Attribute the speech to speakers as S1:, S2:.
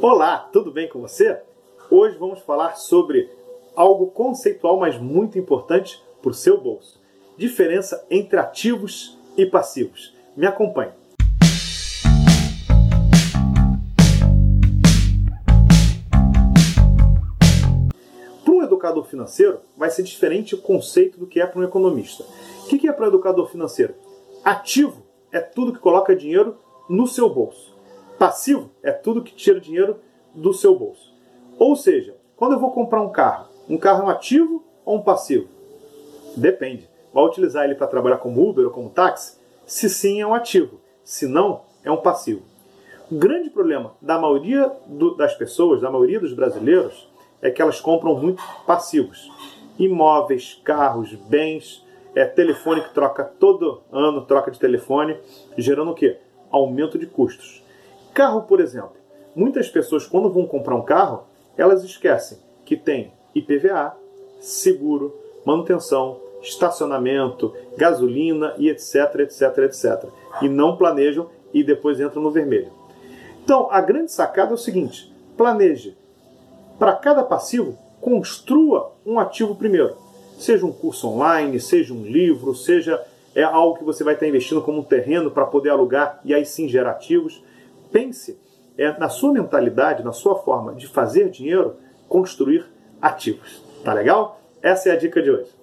S1: Olá, tudo bem com você? Hoje vamos falar sobre algo conceitual, mas muito importante para o seu bolso: diferença entre ativos e passivos. Me acompanhe. Para um educador financeiro, vai ser diferente o conceito do que é para um economista. O que é para o educador financeiro? Ativo é tudo que coloca dinheiro no seu bolso. Passivo é tudo que tira dinheiro do seu bolso. Ou seja, quando eu vou comprar um carro, um carro é um ativo ou um passivo? Depende. Vai utilizar ele para trabalhar como Uber ou como táxi? Se sim, é um ativo. Se não, é um passivo. O grande problema da maioria do, das pessoas, da maioria dos brasileiros, é que elas compram muito passivos. Imóveis, carros, bens, é, telefone que troca todo ano, troca de telefone, gerando o quê? Aumento de custos. Carro, por exemplo. Muitas pessoas, quando vão comprar um carro, elas esquecem que tem IPVA, seguro, manutenção, estacionamento, gasolina e etc, etc, etc. E não planejam e depois entram no vermelho. Então, a grande sacada é o seguinte: planeje. Para cada passivo, construa um ativo primeiro. Seja um curso online, seja um livro, seja é algo que você vai estar investindo como um terreno para poder alugar e aí sim gerar ativos. Pense é, na sua mentalidade, na sua forma de fazer dinheiro, construir ativos. Tá legal? Essa é a dica de hoje.